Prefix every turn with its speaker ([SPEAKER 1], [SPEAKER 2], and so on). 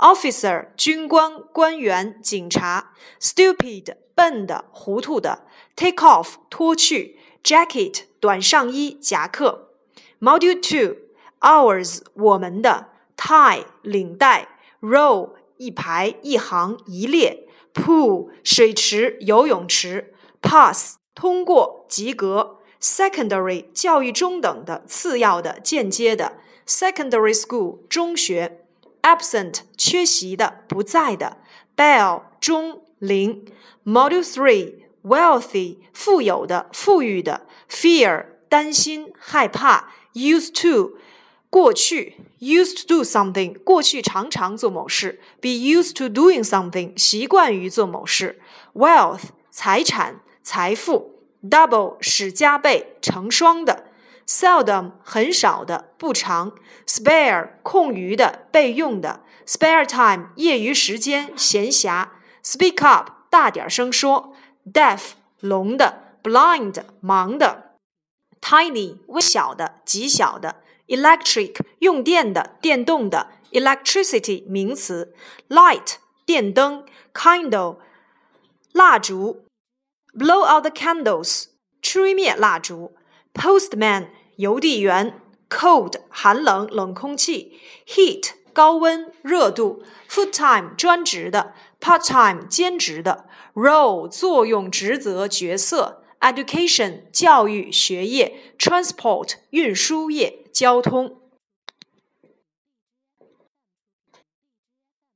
[SPEAKER 1] officer 军官、官员、警察；stupid 笨的、糊涂的；take off 脱去；jacket 短上衣、夹克。Module Two ours 我们的；tie 领带；row 一排、一行、一列；pool 水池、游泳池；pass 通过、及格；secondary 教育中等的、次要的、间接的；secondary school 中学。 Absent 缺席的、不在的；bell 钟铃；module three wealthy 富有的、富裕的；fear 担心、害怕；used to 过去；used to do something 过去常常做某事；be used to doing something 习惯于做某事；wealth 财产、财富；double 使加倍、成双的。Seldom 很少的，不常；spare 空余的，备用的；spare time 业余时间，闲暇；speak up 大点声说；deaf 聋的；blind 盲的；tiny 微小的，极小的；electric 用电的，电动的；electricity 名词；light 电灯；candle 蜡烛；blow out the candles 吹灭蜡烛；postman 邮递员，cold 寒冷冷空气，heat 高温热度，full time 专职的，part time 兼职的，role 作用职责角色，education 教育学业，transport 运输业交通。